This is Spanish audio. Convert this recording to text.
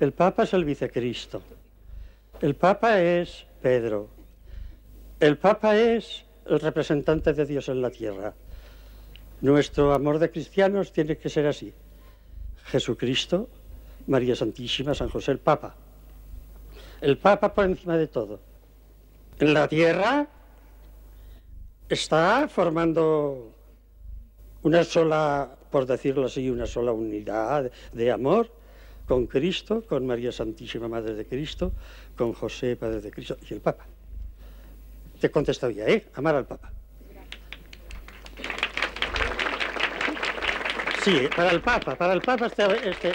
El Papa es el vicecristo. El Papa es Pedro. El Papa es el representante de Dios en la tierra. Nuestro amor de cristianos tiene que ser así. Jesucristo, María Santísima, San José, el Papa. El Papa por encima de todo. En la tierra está formando una sola, por decirlo así, una sola unidad de amor con Cristo, con María Santísima Madre de Cristo, con José Padre de Cristo y el Papa. Te he contestado ya, ¿eh? Amar al Papa. Sí, para el Papa, para el Papa este... este...